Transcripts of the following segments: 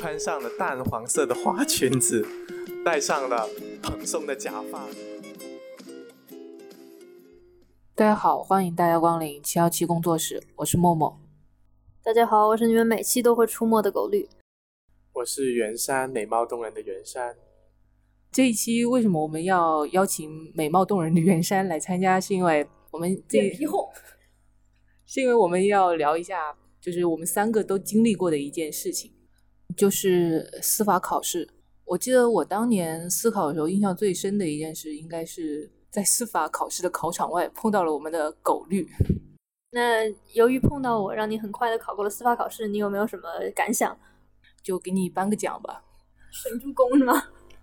穿上了淡黄色的花裙子，戴上了蓬松的假发。大家好，欢迎大家光临七幺七工作室，我是默默。大家好，我是你们每期都会出没的狗绿。我是袁山，美貌动人的袁山。这一期为什么我们要邀请美貌动人的袁山来参加？是因为我们这皮厚，是因为我们要聊一下，就是我们三个都经历过的一件事情，就是司法考试。我记得我当年司考的时候，印象最深的一件事，应该是在司法考试的考场外碰到了我们的狗绿。那由于碰到我，让你很快的考过了司法考试，你有没有什么感想？就给你颁个奖吧。神助攻是吗？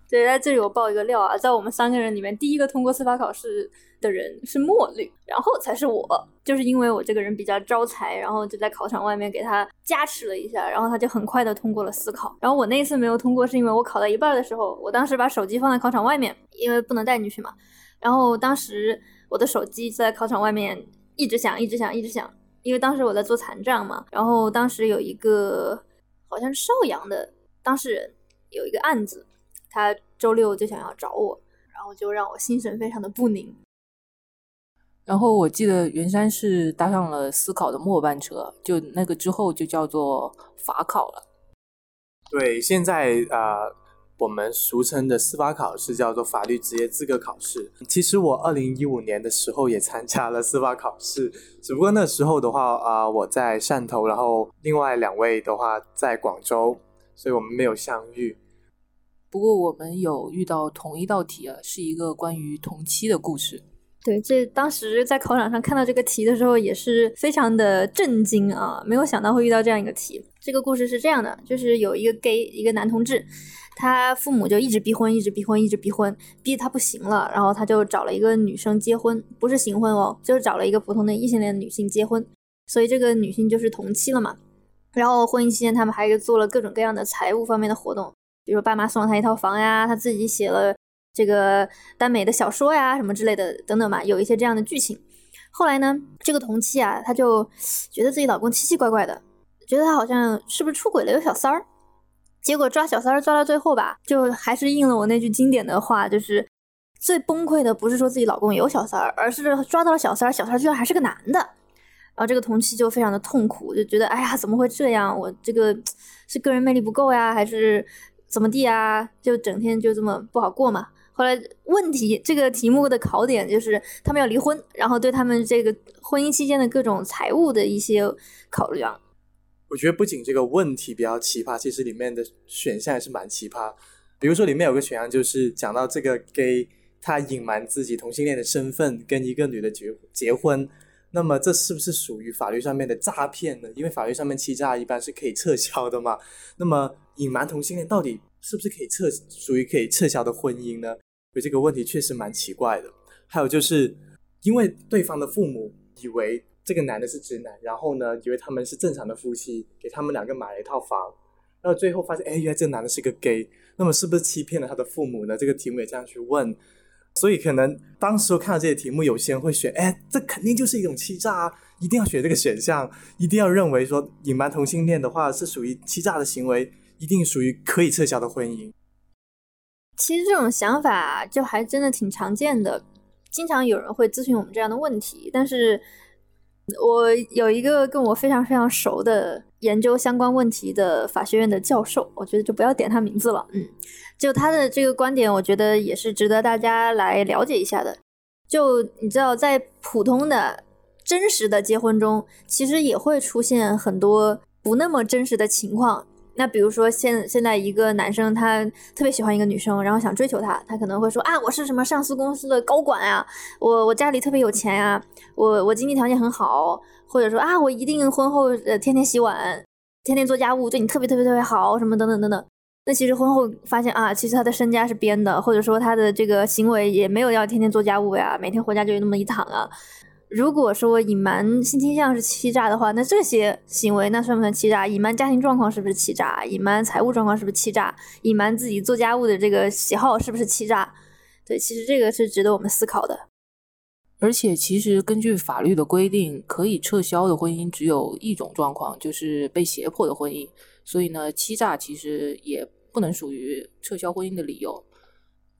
对，在这里我爆一个料啊，在我们三个人里面，第一个通过司法考试的人是墨绿，然后才是我。就是因为我这个人比较招财，然后就在考场外面给他加持了一下，然后他就很快的通过了司考。然后我那次没有通过，是因为我考到一半的时候，我当时把手机放在考场外面，因为不能带进去嘛。然后当时我的手机在考场外面。一直响，一直响，一直响，因为当时我在做残障嘛，然后当时有一个好像是邵阳的当事人有一个案子，他周六就想要找我，然后就让我心神非常的不宁。然后我记得袁山是搭上了思考的末班车，就那个之后就叫做法考了。对，现在啊。我们俗称的司法考试叫做法律职业资格考试。其实我二零一五年的时候也参加了司法考试，只不过那时候的话啊，我在汕头，然后另外两位的话在广州，所以我们没有相遇。不过我们有遇到同一道题啊，是一个关于同期的故事。对，这当时在考场上看到这个题的时候，也是非常的震惊啊！没有想到会遇到这样一个题。这个故事是这样的，就是有一个 gay，一个男同志。他父母就一直逼婚，一直逼婚，一直逼婚，逼他不行了，然后他就找了一个女生结婚，不是行婚哦，就是找了一个普通的异性恋女性结婚，所以这个女性就是同妻了嘛。然后婚姻期间，他们还做了各种各样的财务方面的活动，比如爸妈送了他一套房呀，他自己写了这个耽美的小说呀，什么之类的等等嘛，有一些这样的剧情。后来呢，这个同妻啊，他就觉得自己老公奇奇怪怪的，觉得他好像是不是出轨了，有小三儿。结果抓小三儿抓到最后吧，就还是应了我那句经典的话，就是最崩溃的不是说自己老公有小三儿，而是抓到了小三儿，小三儿居然还是个男的。然后这个同期就非常的痛苦，就觉得哎呀怎么会这样？我这个是个人魅力不够呀，还是怎么地啊？就整天就这么不好过嘛。后来问题这个题目的考点就是他们要离婚，然后对他们这个婚姻期间的各种财务的一些考量。我觉得不仅这个问题比较奇葩，其实里面的选项也是蛮奇葩。比如说里面有个选项就是讲到这个 gay 他隐瞒自己同性恋的身份，跟一个女的结结婚，那么这是不是属于法律上面的诈骗呢？因为法律上面欺诈一般是可以撤销的嘛。那么隐瞒同性恋到底是不是可以撤属于可以撤销的婚姻呢？所以这个问题确实蛮奇怪的。还有就是因为对方的父母以为。这个男的是直男，然后呢，以为他们是正常的夫妻，给他们两个买了一套房，然后最后发现，哎，原来这个男的是个 gay，那么是不是欺骗了他的父母呢？这个题目也这样去问，所以可能当时看到这些题目，有些人会选，哎，这肯定就是一种欺诈啊，一定要选这个选项，一定要认为说隐瞒同性恋的话是属于欺诈的行为，一定属于可以撤销的婚姻。其实这种想法就还真的挺常见的，经常有人会咨询我们这样的问题，但是。我有一个跟我非常非常熟的研究相关问题的法学院的教授，我觉得就不要点他名字了。嗯，就他的这个观点，我觉得也是值得大家来了解一下的。就你知道，在普通的真实的结婚中，其实也会出现很多不那么真实的情况。那比如说，现现在一个男生他特别喜欢一个女生，然后想追求她，他可能会说啊，我是什么上市公司的高管啊，我我家里特别有钱呀，我我经济条件很好，或者说啊，我一定婚后呃天天洗碗，天天做家务，对你特别特别特别好，什么等等等等。那其实婚后发现啊，其实他的身家是编的，或者说他的这个行为也没有要天天做家务呀，每天回家就那么一躺啊。如果说隐瞒性倾向是欺诈的话，那这些行为那算不算欺诈？隐瞒家庭状况是不是欺诈？隐瞒财务状况是不是欺诈？隐瞒自己做家务的这个喜好是不是欺诈？对，其实这个是值得我们思考的。而且，其实根据法律的规定，可以撤销的婚姻只有一种状况，就是被胁迫的婚姻。所以呢，欺诈其实也不能属于撤销婚姻的理由。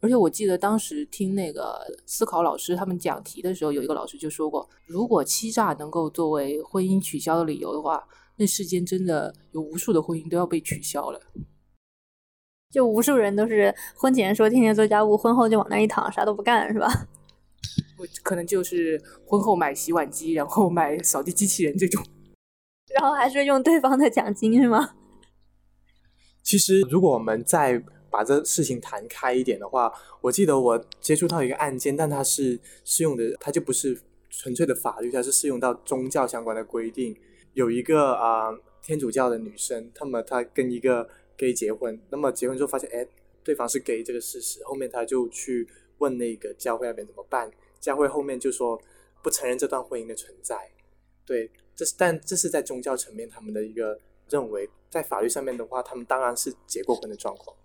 而且我记得当时听那个思考老师他们讲题的时候，有一个老师就说过，如果欺诈能够作为婚姻取消的理由的话，那世间真的有无数的婚姻都要被取消了。就无数人都是婚前说天天做家务，婚后就往那一躺，啥都不干，是吧？我可能就是婚后买洗碗机，然后买扫地机器人这种，然后还是用对方的奖金是吗？其实，如果我们再把这事情谈开一点的话，我记得我接触到一个案件，但它是适用的，它就不是纯粹的法律，它是适用到宗教相关的规定。有一个啊天主教的女生，那么她跟一个 gay 结婚，那么结婚之后发现，哎，对方是 gay 这个事实，后面她就去问那个教会那边怎么办。教会后面就说不承认这段婚姻的存在，对，这是但这是在宗教层面他们的一个认为，在法律上面的话，他们当然是结过婚的状况。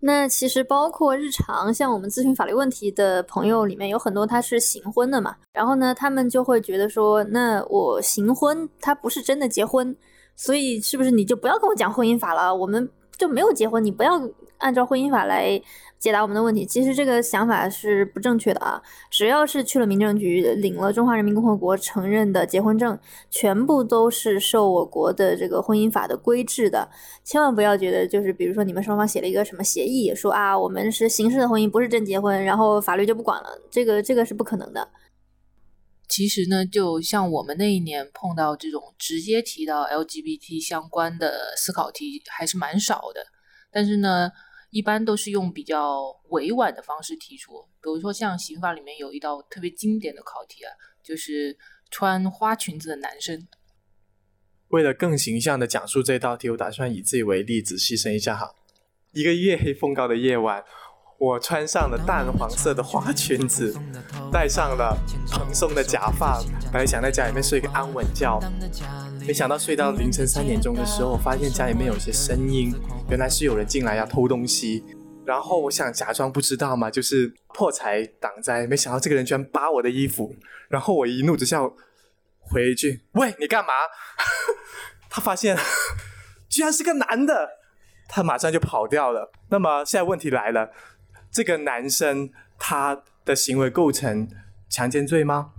那其实包括日常像我们咨询法律问题的朋友里面有很多他是行婚的嘛，然后呢，他们就会觉得说，那我行婚他不是真的结婚，所以是不是你就不要跟我讲婚姻法了？我们就没有结婚，你不要按照婚姻法来。解答我们的问题，其实这个想法是不正确的啊！只要是去了民政局领了中华人民共和国承认的结婚证，全部都是受我国的这个婚姻法的规制的。千万不要觉得就是比如说你们双方写了一个什么协议，说啊我们是形式的婚姻，不是真结婚，然后法律就不管了。这个这个是不可能的。其实呢，就像我们那一年碰到这种直接提到 LGBT 相关的思考题还是蛮少的，但是呢。一般都是用比较委婉的方式提出，比如说像刑法里面有一道特别经典的考题啊，就是穿花裙子的男生。为了更形象的讲述这道题，我打算以自己为例子，牺牲一下哈。一个月黑风高的夜晚。我穿上了淡黄色的花裙子，戴上了蓬松的假发，本来想在家里面睡个安稳觉，没想到睡到凌晨三点钟的时候，发现家里面有些声音，原来是有人进来要偷东西。然后我想假装不知道嘛，就是破财挡灾，没想到这个人居然扒我的衣服，然后我一怒之下回一句：“喂，你干嘛？” 他发现居然是个男的，他马上就跑掉了。那么现在问题来了。这个男生他的行为构成强奸罪吗？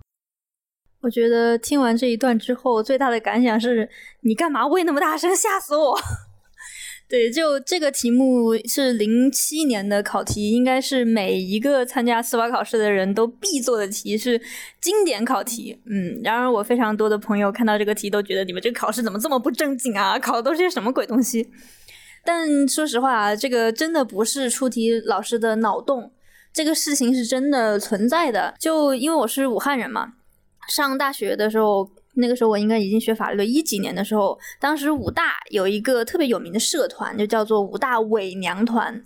我觉得听完这一段之后，最大的感想是你干嘛喂那么大声，吓死我！对，就这个题目是零七年的考题，应该是每一个参加司法考试的人都必做的题，是经典考题。嗯，然而我非常多的朋友看到这个题都觉得你们这个考试怎么这么不正经啊？考的都是些什么鬼东西？但说实话啊，这个真的不是出题老师的脑洞，这个事情是真的存在的。就因为我是武汉人嘛，上大学的时候，那个时候我应该已经学法律了，一几年的时候，当时武大有一个特别有名的社团，就叫做武大伪娘团。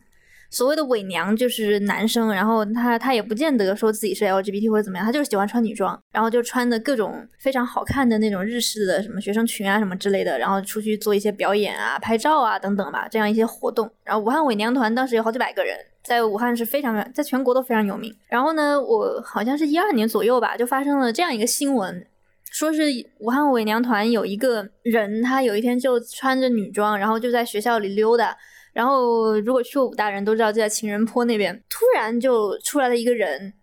所谓的伪娘就是男生，然后他他也不见得说自己是 LGBT 或者怎么样，他就是喜欢穿女装，然后就穿的各种非常好看的那种日式的什么学生裙啊什么之类的，然后出去做一些表演啊、拍照啊等等吧，这样一些活动。然后武汉伪娘团当时有好几百个人，在武汉是非常在全国都非常有名。然后呢，我好像是一二年左右吧，就发生了这样一个新闻，说是武汉伪娘团有一个人，他有一天就穿着女装，然后就在学校里溜达。然后，如果去过武大人都知道，就在情人坡那边，突然就出来了一个人，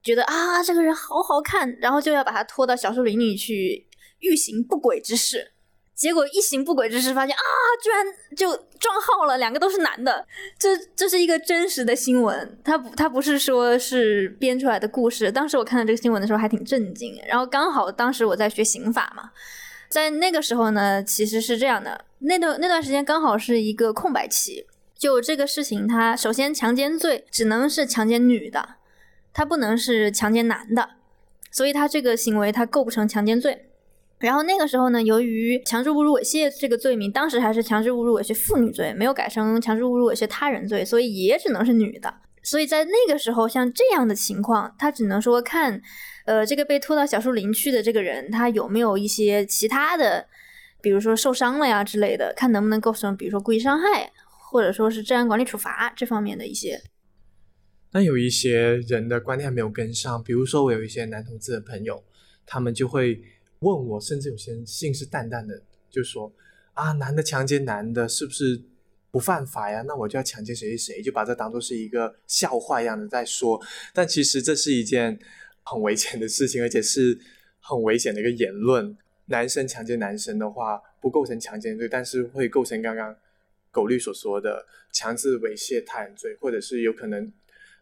觉得啊，这个人好好看，然后就要把他拖到小树林里去欲行不轨之事。结果一行不轨之事，发现啊，居然就撞号了，两个都是男的。这这是一个真实的新闻，他不他不是说是编出来的故事。当时我看到这个新闻的时候还挺震惊。然后刚好当时我在学刑法嘛。在那个时候呢，其实是这样的，那段那段时间刚好是一个空白期。就这个事情，它首先强奸罪只能是强奸女的，他不能是强奸男的，所以他这个行为它构不成强奸罪。然后那个时候呢，由于强制侮辱猥亵这个罪名当时还是强制侮辱猥亵妇女罪，没有改成强制侮辱猥亵他人罪，所以也只能是女的。所以在那个时候，像这样的情况，他只能说看。呃，这个被拖到小树林去的这个人，他有没有一些其他的，比如说受伤了呀之类的，看能不能构成，比如说故意伤害，或者说是治安管理处罚这方面的一些。那有一些人的观念还没有跟上，比如说我有一些男同志的朋友，他们就会问我，甚至有些人信誓旦旦的就说啊，男的强奸男的是不是不犯法呀？那我就要强奸谁谁谁，就把这当做是一个笑话一样的在说。但其实这是一件很危险的事情，而且是很危险的一个言论。男生强奸男生的话，不构成强奸罪，但是会构成刚刚狗律所说的强制猥亵他人罪，或者是有可能。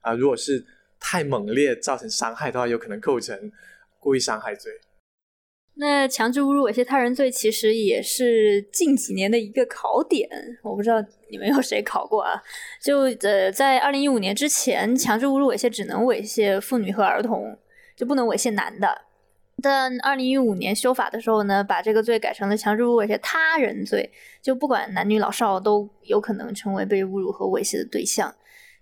啊，如果是太猛烈造成伤害的话，有可能构成故意伤害罪。那强制侮辱猥亵他人罪其实也是近几年的一个考点，我不知道你们有谁考过啊？就呃，在二零一五年之前，强制侮辱猥亵只能猥亵妇女和儿童，就不能猥亵男的。但二零一五年修法的时候呢，把这个罪改成了强制猥亵他人罪，就不管男女老少都有可能成为被侮辱和猥亵的对象。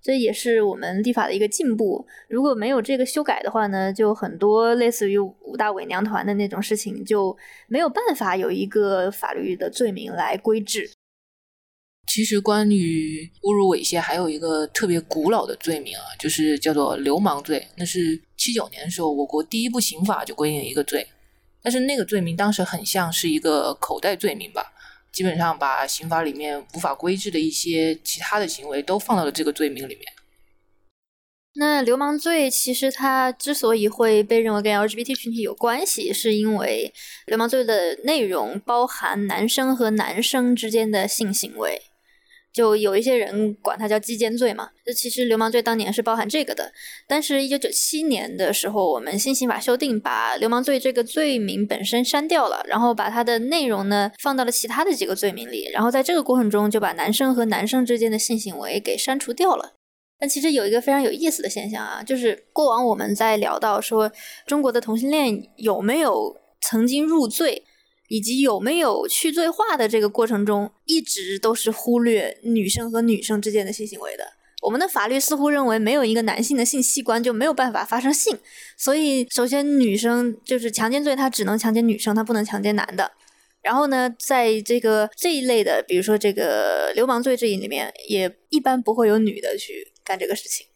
这也是我们立法的一个进步。如果没有这个修改的话呢，就很多类似于五大伪娘团的那种事情就没有办法有一个法律的罪名来规制。其实，关于侮辱猥亵，还有一个特别古老的罪名啊，就是叫做流氓罪。那是七九年的时候，我国第一部刑法就规定了一个罪，但是那个罪名当时很像是一个口袋罪名吧。基本上把刑法里面无法规制的一些其他的行为都放到了这个罪名里面。那流氓罪其实它之所以会被认为跟 LGBT 群体有关系，是因为流氓罪的内容包含男生和男生之间的性行为。就有一些人管它叫鸡奸罪嘛，这其实流氓罪当年是包含这个的。但是，一九九七年的时候，我们新刑法修订，把流氓罪这个罪名本身删掉了，然后把它的内容呢放到了其他的几个罪名里，然后在这个过程中就把男生和男生之间的性行为给删除掉了。但其实有一个非常有意思的现象啊，就是过往我们在聊到说中国的同性恋有没有曾经入罪。以及有没有去罪化的这个过程中，一直都是忽略女生和女生之间的性行为的。我们的法律似乎认为，没有一个男性的性器官就没有办法发生性。所以，首先女生就是强奸罪，它只能强奸女生，它不能强奸男的。然后呢，在这个这一类的，比如说这个流氓罪这一里面，也一般不会有女的去干这个事情。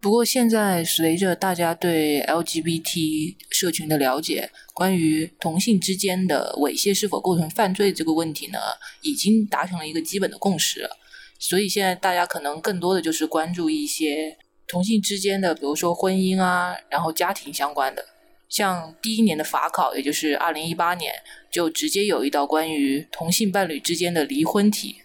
不过现在随着大家对 LGBT 社群的了解，关于同性之间的猥亵是否构成犯罪这个问题呢，已经达成了一个基本的共识。所以现在大家可能更多的就是关注一些同性之间的，比如说婚姻啊，然后家庭相关的。像第一年的法考，也就是二零一八年，就直接有一道关于同性伴侣之间的离婚题。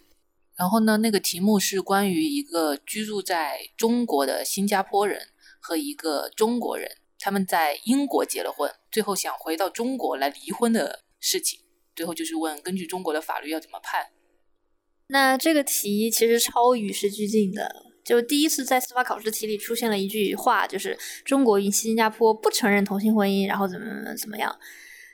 然后呢，那个题目是关于一个居住在中国的新加坡人和一个中国人，他们在英国结了婚，最后想回到中国来离婚的事情。最后就是问，根据中国的法律要怎么判？那这个题其实超与时俱进的，就第一次在司法考试题里出现了一句话，就是中国与新加坡不承认同性婚姻，然后怎么怎么样。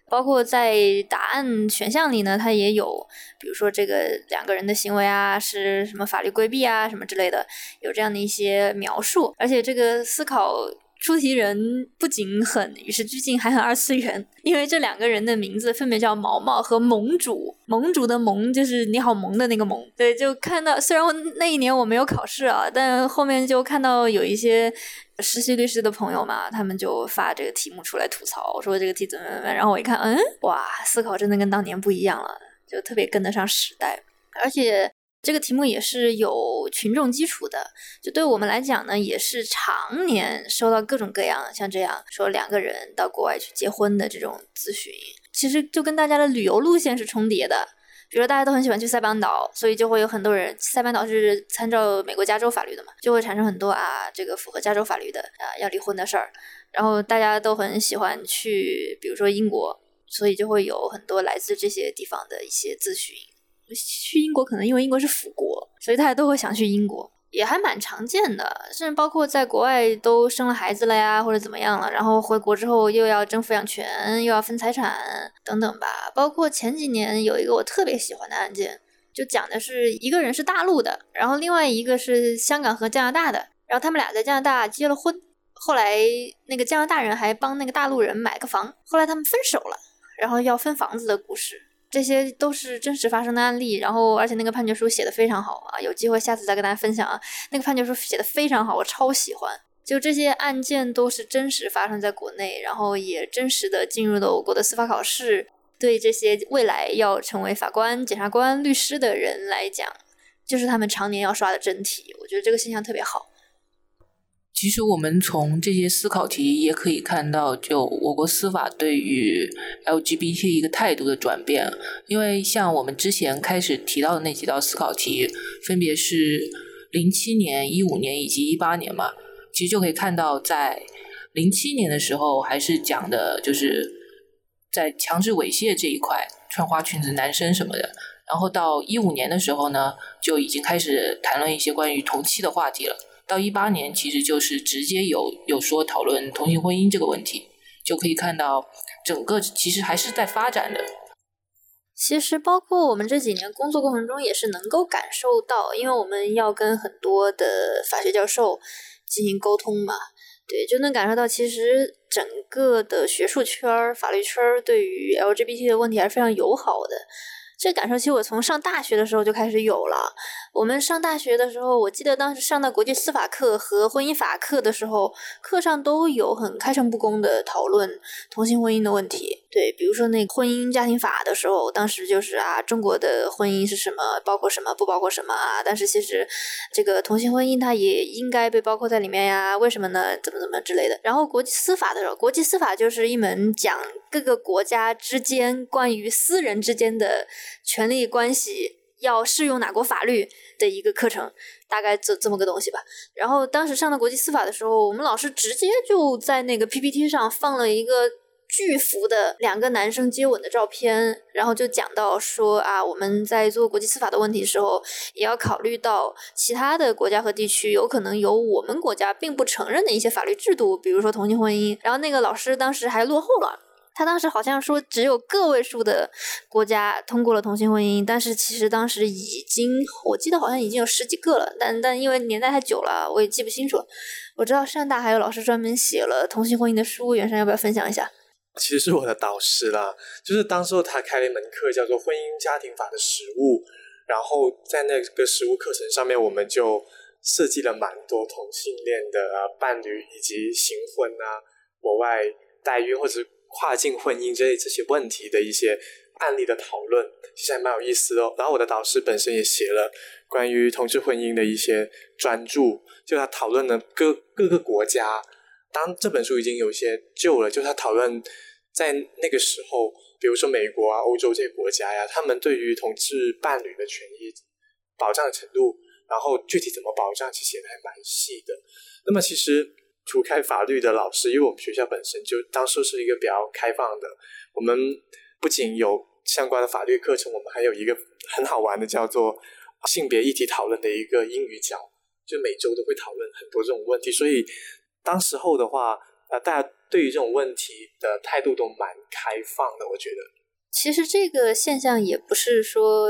包括在答案选项里呢，它也有，比如说这个两个人的行为啊，是什么法律规避啊，什么之类的，有这样的一些描述。而且这个思考出题人不仅很与时俱进，还很二次元，因为这两个人的名字分别叫毛毛和盟主。盟主的盟就是你好萌的那个萌。对，就看到虽然那一年我没有考试啊，但后面就看到有一些。实习律师的朋友嘛，他们就发这个题目出来吐槽，说这个题怎么怎么。然后我一看，嗯，哇，思考真的跟当年不一样了，就特别跟得上时代。而且这个题目也是有群众基础的，就对我们来讲呢，也是常年收到各种各样像这样说两个人到国外去结婚的这种咨询，其实就跟大家的旅游路线是重叠的。比如说大家都很喜欢去塞班岛，所以就会有很多人。塞班岛是参照美国加州法律的嘛，就会产生很多啊，这个符合加州法律的啊要离婚的事儿。然后大家都很喜欢去，比如说英国，所以就会有很多来自这些地方的一些咨询。去英国可能因为英国是辅国，所以大家都会想去英国。也还蛮常见的，甚至包括在国外都生了孩子了呀，或者怎么样了，然后回国之后又要争抚养权，又要分财产等等吧。包括前几年有一个我特别喜欢的案件，就讲的是一个人是大陆的，然后另外一个是香港和加拿大的，然后他们俩在加拿大结了婚，后来那个加拿大人还帮那个大陆人买个房，后来他们分手了，然后要分房子的故事。这些都是真实发生的案例，然后而且那个判决书写的非常好啊，有机会下次再跟大家分享啊。那个判决书写的非常好，我超喜欢。就这些案件都是真实发生在国内，然后也真实的进入了我国的司法考试。对这些未来要成为法官、检察官、律师的人来讲，就是他们常年要刷的真题。我觉得这个现象特别好。其实我们从这些思考题也可以看到，就我国司法对于 LGBT 一个态度的转变。因为像我们之前开始提到的那几道思考题，分别是零七年、一五年以及一八年嘛，其实就可以看到，在零七年的时候还是讲的就是在强制猥亵这一块，穿花裙子男生什么的。然后到一五年的时候呢，就已经开始谈论一些关于同妻的话题了。到一八年，其实就是直接有有说讨论同性婚姻这个问题，就可以看到整个其实还是在发展的。其实包括我们这几年工作过程中，也是能够感受到，因为我们要跟很多的法学教授进行沟通嘛，对，就能感受到其实整个的学术圈、法律圈对于 LGBT 的问题还是非常友好的。这感受其实我从上大学的时候就开始有了。我们上大学的时候，我记得当时上到国际司法课和婚姻法课的时候，课上都有很开诚布公的讨论同性婚姻的问题。对，比如说那婚姻家庭法的时候，当时就是啊，中国的婚姻是什么，包括什么，不包括什么啊？但是其实这个同性婚姻它也应该被包括在里面呀？为什么呢？怎么怎么之类的。然后国际司法的时候，国际司法就是一门讲各个国家之间关于私人之间的权利关系要适用哪国法律的一个课程，大概这这么个东西吧。然后当时上的国际司法的时候，我们老师直接就在那个 PPT 上放了一个。巨幅的两个男生接吻的照片，然后就讲到说啊，我们在做国际司法的问题的时候，也要考虑到其他的国家和地区有可能有我们国家并不承认的一些法律制度，比如说同性婚姻。然后那个老师当时还落后了，他当时好像说只有个位数的国家通过了同性婚姻，但是其实当时已经我记得好像已经有十几个了，但但因为年代太久了，我也记不清楚。我知道汕大还有老师专门写了同性婚姻的书，袁山要不要分享一下？其实是我的导师啦，就是当时候他开了一门课叫做《婚姻家庭法的实务》，然后在那个实务课程上面，我们就设计了蛮多同性恋的伴侣以及新婚啊、国外代孕或者跨境婚姻这这些问题的一些案例的讨论，其实还蛮有意思哦。然后我的导师本身也写了关于同志婚姻的一些专著，就他讨论了各各个国家。当这本书已经有些旧了，就他讨论在那个时候，比如说美国啊、欧洲这些国家呀，他们对于同志伴侣的权益保障程度，然后具体怎么保障，其实写的还蛮细的。那么，其实除开法律的老师，因为我们学校本身就当初是一个比较开放的，我们不仅有相关的法律课程，我们还有一个很好玩的叫做性别议题讨论的一个英语角，就每周都会讨论很多这种问题，所以。当时候的话，呃，大家对于这种问题的态度都蛮开放的，我觉得。其实这个现象也不是说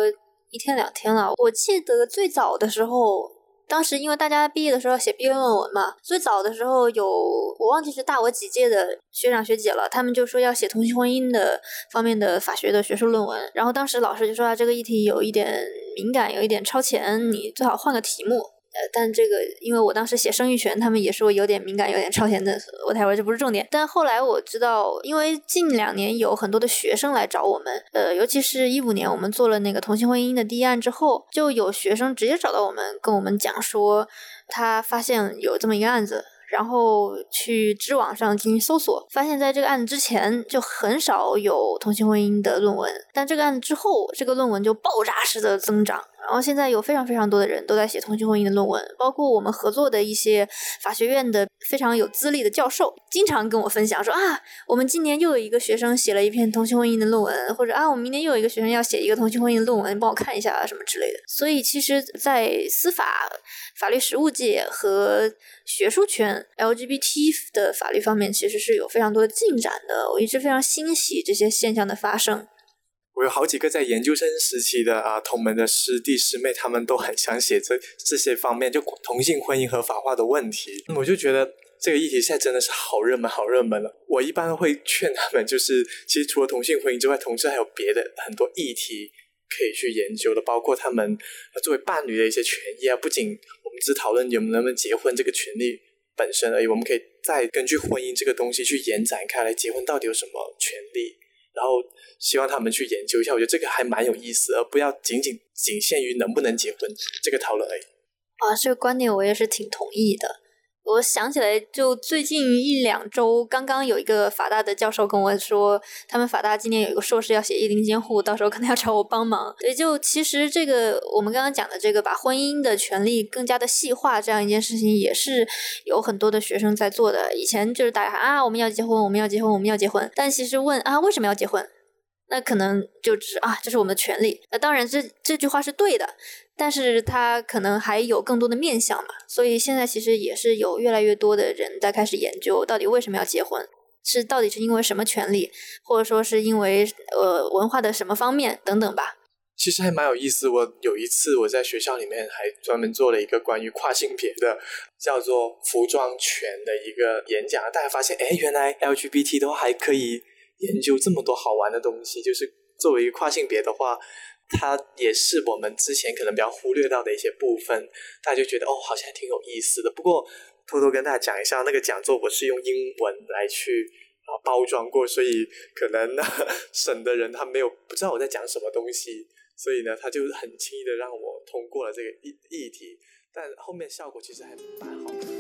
一天两天了。我记得最早的时候，当时因为大家毕业的时候要写毕业论文嘛，最早的时候有我忘记是大我几届的学长学姐了，他们就说要写同性婚姻的方面的法学的学术论文，然后当时老师就说啊，这个议题有一点敏感，有一点超前，你最好换个题目。呃，但这个因为我当时写生育权，他们也说有点敏感，有点超前的，我待会儿这不是重点。但后来我知道，因为近两年有很多的学生来找我们，呃，尤其是一五年我们做了那个同性婚姻的第一案之后，就有学生直接找到我们，跟我们讲说，他发现有这么一个案子。然后去知网上进行搜索，发现在这个案子之前就很少有同性婚姻的论文，但这个案子之后，这个论文就爆炸式的增长。然后现在有非常非常多的人都在写同性婚姻的论文，包括我们合作的一些法学院的非常有资历的教授，经常跟我分享说啊，我们今年又有一个学生写了一篇同性婚姻的论文，或者啊，我们明年又有一个学生要写一个同性婚姻的论文，你帮我看一下啊什么之类的。所以其实，在司法。法律实务界和学术圈 LGBT 的法律方面，其实是有非常多的进展的。我一直非常欣喜这些现象的发生。我有好几个在研究生时期的啊同门的师弟师妹，他们都很想写这这些方面，就同性婚姻合法化的问题。我就觉得这个议题现在真的是好热门，好热门了。我一般会劝他们，就是其实除了同性婚姻之外，同志还有别的很多议题可以去研究的，包括他们作为伴侣的一些权益啊。不仅我们只讨论你们能不能结婚这个权利本身而已，我们可以再根据婚姻这个东西去延展开来，结婚到底有什么权利，然后希望他们去研究一下。我觉得这个还蛮有意思，而不要仅仅仅限于能不能结婚这个讨论而已。啊，这个观点我也是挺同意的。我想起来，就最近一两周，刚刚有一个法大的教授跟我说，他们法大今年有一个硕士要写一零监护，到时候可能要找我帮忙。对，就其实这个我们刚刚讲的这个，把婚姻的权利更加的细化这样一件事情，也是有很多的学生在做的。以前就是大家啊，我们要结婚，我们要结婚，我们要结婚，但其实问啊，为什么要结婚？那可能就只啊，这是我们的权利。那当然，这这句话是对的，但是它可能还有更多的面向嘛。所以现在其实也是有越来越多的人在开始研究，到底为什么要结婚？是到底是因为什么权利，或者说是因为呃文化的什么方面等等吧。其实还蛮有意思。我有一次我在学校里面还专门做了一个关于跨性别的叫做服装权的一个演讲，大家发现，哎，原来 LGBT 都还可以。研究这么多好玩的东西，就是作为跨性别的话，它也是我们之前可能比较忽略到的一些部分，大家就觉得哦，好像还挺有意思的。不过偷偷跟大家讲一下，那个讲座我是用英文来去啊包装过，所以可能呢 省的人他没有不知道我在讲什么东西，所以呢他就很轻易的让我通过了这个议议题，但后面效果其实还蛮好的。